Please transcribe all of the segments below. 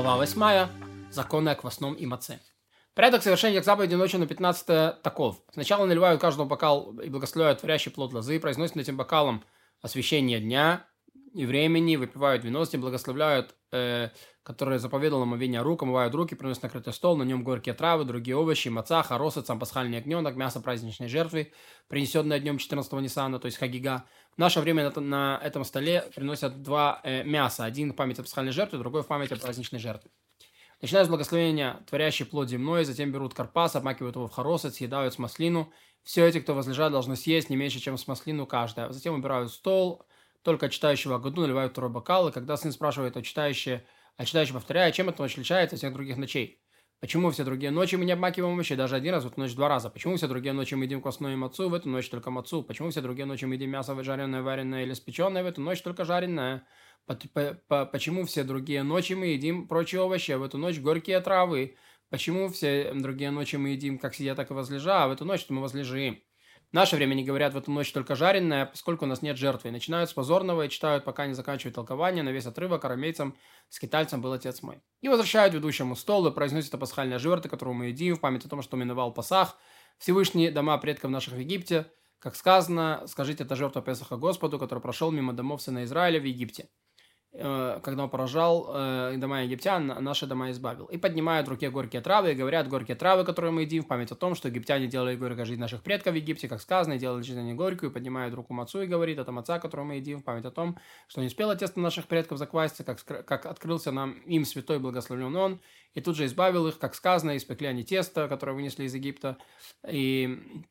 Глава 8. Законы о квасном и маце. Порядок совершения заповеди ночи на 15 таков. Сначала наливают каждому бокал и благословляют творящий плод лозы, произносят этим бокалом освящение дня и времени, выпивают вино, с ним благословляют, э, которые заповедал омовение рук, омывают руки, приносят накрытый стол, на нем горькие травы, другие овощи, маца, хоросет, сам пасхальный огненок, мясо праздничной жертвы, принесенное днем 14-го Ниссана, то есть Хагига. В наше время на, на этом столе приносят два э, мяса. Один в память о пасхальной жертве, другой в память о праздничной жертве. Начинают с благословения творящий плод земной, затем берут карпас, обмакивают его в хоросет, съедают с маслину. Все эти, кто возлежат, должны съесть не меньше, чем с маслину каждая. Затем убирают стол, только читающего году наливают второй бокал, и когда сын спрашивает о читающее, а читающий повторяет, чем эта ночь отличается от всех других ночей. Почему все другие ночи мы не обмакиваем овощи, даже один раз, в эту ночь два раза? Почему все другие ночи мы едим костную мацу, в эту ночь только мацу? Почему все другие ночи мы едим мясо жареное, вареное или спеченное, в эту ночь только жареное? Почему все другие ночи мы едим прочие овощи, а в эту ночь горькие травы? Почему все другие ночи мы едим как сидя, так и возлежа, а в эту ночь мы возлежим? В наше время не говорят в эту ночь только жареное, поскольку у нас нет жертвы. начинают с позорного и читают, пока не заканчивают толкование на весь отрывок арамейцам, скитальцам был отец мой. И возвращают ведущему стол и произносят о пасхальной жертве, которую мы едим, в память о том, что миновал Пасах, Всевышний дома предков наших в Египте, как сказано, скажите, это жертва Песаха Господу, который прошел мимо домов сына Израиля в Египте. Э, когда он поражал э, дома египтян, наши дома избавил. И поднимают в руке горькие травы и говорят, горькие травы, которые мы едим, в память о том, что египтяне делали горько жизнь наших предков в Египте, как сказано, и делали жизнь они горькую, и поднимают руку мацу и говорит, это маца, которую мы едим, в память о том, что не успело тесто наших предков закваситься, как, как открылся нам им святой благословлен он, и тут же избавил их, как сказано, испекли они тесто, которое вынесли из Египта, и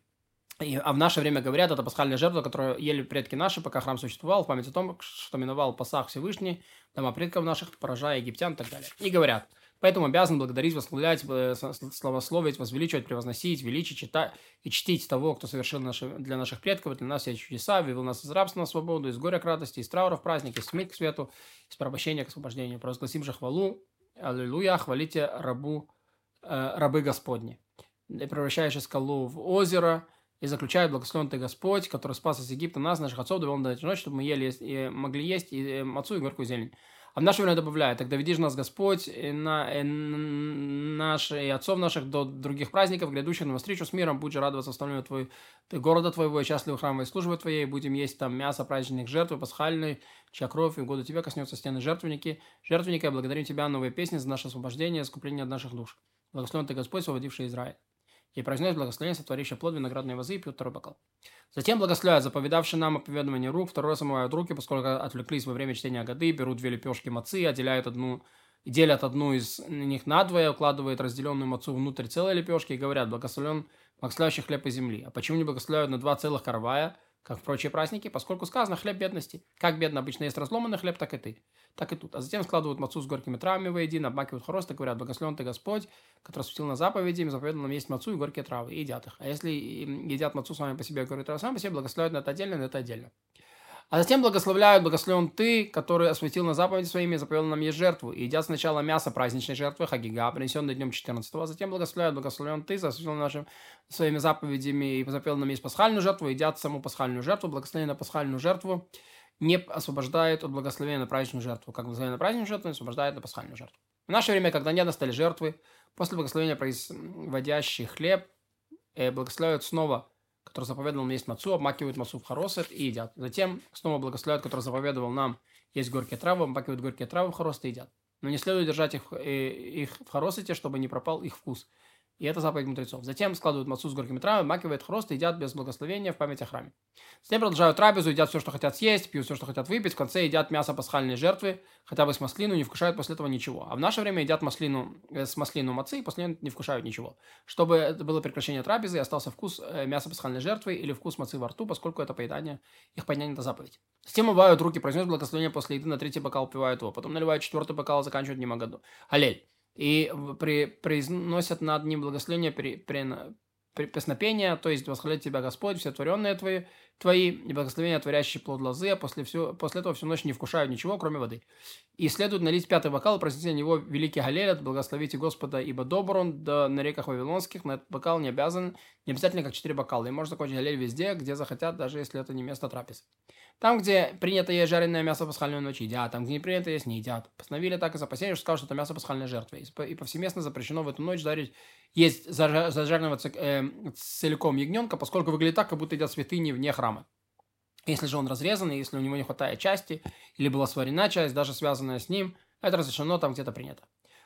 и, а в наше время говорят, это пасхальная жертва, которую ели предки наши, пока храм существовал, в память о том, что миновал Пасах Всевышний, дома предков наших, поражая египтян и так далее. И говорят, поэтому обязан благодарить, восславлять, э, славословить, возвеличивать, превозносить, величить, читать и чтить того, кто совершил наши, для наших предков, для нас все чудеса, вывел нас из рабства на свободу, из горя к радости, из траура в праздник, из тьмы к свету, из порабощения к освобождению. Провозгласим же хвалу, аллилуйя, хвалите рабу, э, рабы Господни. И превращаешь скалу в озеро – и заключает благословен ты Господь, который спас из Египта нас, наших отцов, довел до этой ночи, чтобы мы ели и могли есть и мацу, и горькую зелень. А в наше время добавляет, тогда веди же нас Господь, и на, и наш, и отцов наших до других праздников, грядущих на встречу с миром, будь же радоваться восстановлению твой, ты, города твоего и счастливой храмовой службы твоей, будем есть там мясо праздничных жертв, пасхальной, чья кровь, и в году тебя коснется стены жертвенники, жертвенника, и благодарим тебя новые песни за наше освобождение, искупление от наших душ. Благословен ты Господь, освободивший Израиль и произнес благословение, сотворивший плод виноградной вазы и пьют второй бокал. Затем благословляют заповедавший нам оповедование рук, второй раз омывают руки, поскольку отвлеклись во время чтения годы, берут две лепешки мацы, отделяют одну делят одну из них надвое, укладывают разделенную мацу внутрь целой лепешки и говорят, благословен благословляющий хлеб и земли. А почему не благословляют на два целых каравая, как в прочие праздники, поскольку сказано хлеб бедности. Как бедно обычно есть разломанный хлеб, так и ты. Так и тут. А затем складывают мацу с горькими травами воедино, обмакивают хорост и говорят, благословен ты Господь, который спустил на заповеди, им заповедал нам есть мацу и горькие травы, и едят их. А если едят мацу с вами по себе, травы сами по себе, благословляют на это отдельно, на это отдельно. А затем благословляют, благословен ты, который осветил на заповеди своими и заповел нам есть жертву. И едят сначала мясо праздничной жертвы, хагига, принесенной днем 14 а затем благословляют, благословен ты, осветил нашим своими заповедями и заповел нам есть пасхальную жертву, и едят саму пасхальную жертву, благословение на пасхальную жертву не освобождает от благословения на праздничную жертву, как благословение на праздничную жертву не освобождает на пасхальную жертву. В наше время, когда не достали жертвы, после благословения производящий хлеб, э, благословляют снова который заповедовал нам есть мацу, обмакивают мацу в хоросет и едят. Затем снова благословляют, который заповедовал нам есть горькие травы, обмакивают горькие травы в хоросет и едят. Но не следует держать их, э, их в хоросете, чтобы не пропал их вкус. И это заповедь мудрецов. Затем складывают мацу с горькими травами, макивают хрост и едят без благословения в память о храме. Затем продолжают трапезу, едят все, что хотят съесть, пьют все, что хотят выпить. В конце едят мясо пасхальной жертвы, хотя бы с маслину, не вкушают после этого ничего. А в наше время едят маслину, э, с маслину мацы и после не вкушают ничего. Чтобы это было прекращение трапезы и остался вкус э, мяса пасхальной жертвы или вкус мацы во рту, поскольку это поедание, их поедание это заповедь. Затем умывают руки, произносят благословение после еды, на третий бокал пивают его. Потом наливают четвертый бокал, заканчивают немагаду. Аллель и при, произносят над ним благословение при, при, при песнопения, то есть восхвалять тебя Господь, все творенные твои, твои и благословения, творящие плод лозы, а после, все, после этого всю ночь не вкушают ничего, кроме воды. И следует налить пятый бокал и произнести на него великий галель, благословите Господа, ибо добр он, да на реках Вавилонских, на этот бокал не обязан, не обязательно как четыре бокала, и можно закончить галель везде, где захотят, даже если это не место трапезы. Там, где принято есть жареное мясо пасхальной ночи, едят. Там, где не принято есть, не едят. Постановили так из опасения, что сказал, что это мясо пасхальной жертвы. И повсеместно запрещено в эту ночь жарить, есть зажаренного э, целиком ягненка, поскольку выглядит так, как будто едят святыни вне храма. Если же он разрезанный, если у него не хватает части, или была сварена часть, даже связанная с ним, это разрешено, там где-то принято.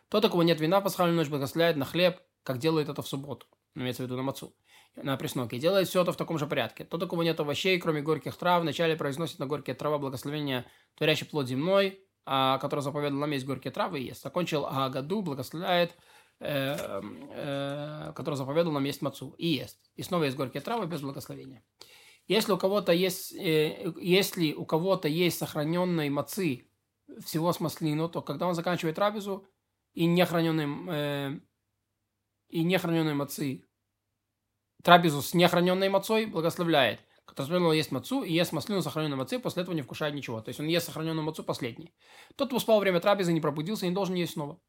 Тот, у кого нет вина в пасхальную ночь, благословляет на хлеб, как делает это в субботу. Имеется в виду на мацу на пресноке. Делает все это в таком же порядке. Тот, у кого нет овощей, кроме горьких трав, вначале произносит на горькие трава благословение творящий плод земной, а, который заповедал нам есть горькие травы и ест. Закончил Агаду, благословляет, э, э, который заповедал нам есть мацу и ест. И снова есть горькие травы без благословения. Если у кого-то есть, э, если у кого-то есть сохраненные мацы всего с маслину, то когда он заканчивает трапезу и нехраненные, э, и нехраненные мацы трапезу с неохраненной мацой благословляет. Который есть мацу и ест маслину с сохраненной мацей, после этого не вкушает ничего. То есть он ест сохраненную мацу последний. Тот, кто спал во время трапезы, не пробудился, не должен есть снова.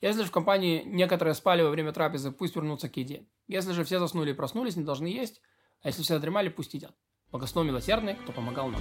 Если же в компании некоторые спали во время трапезы, пусть вернутся к еде. Если же все заснули и проснулись, не должны есть, а если все задремали, пусть едят. Благословен милосердный, кто помогал нам.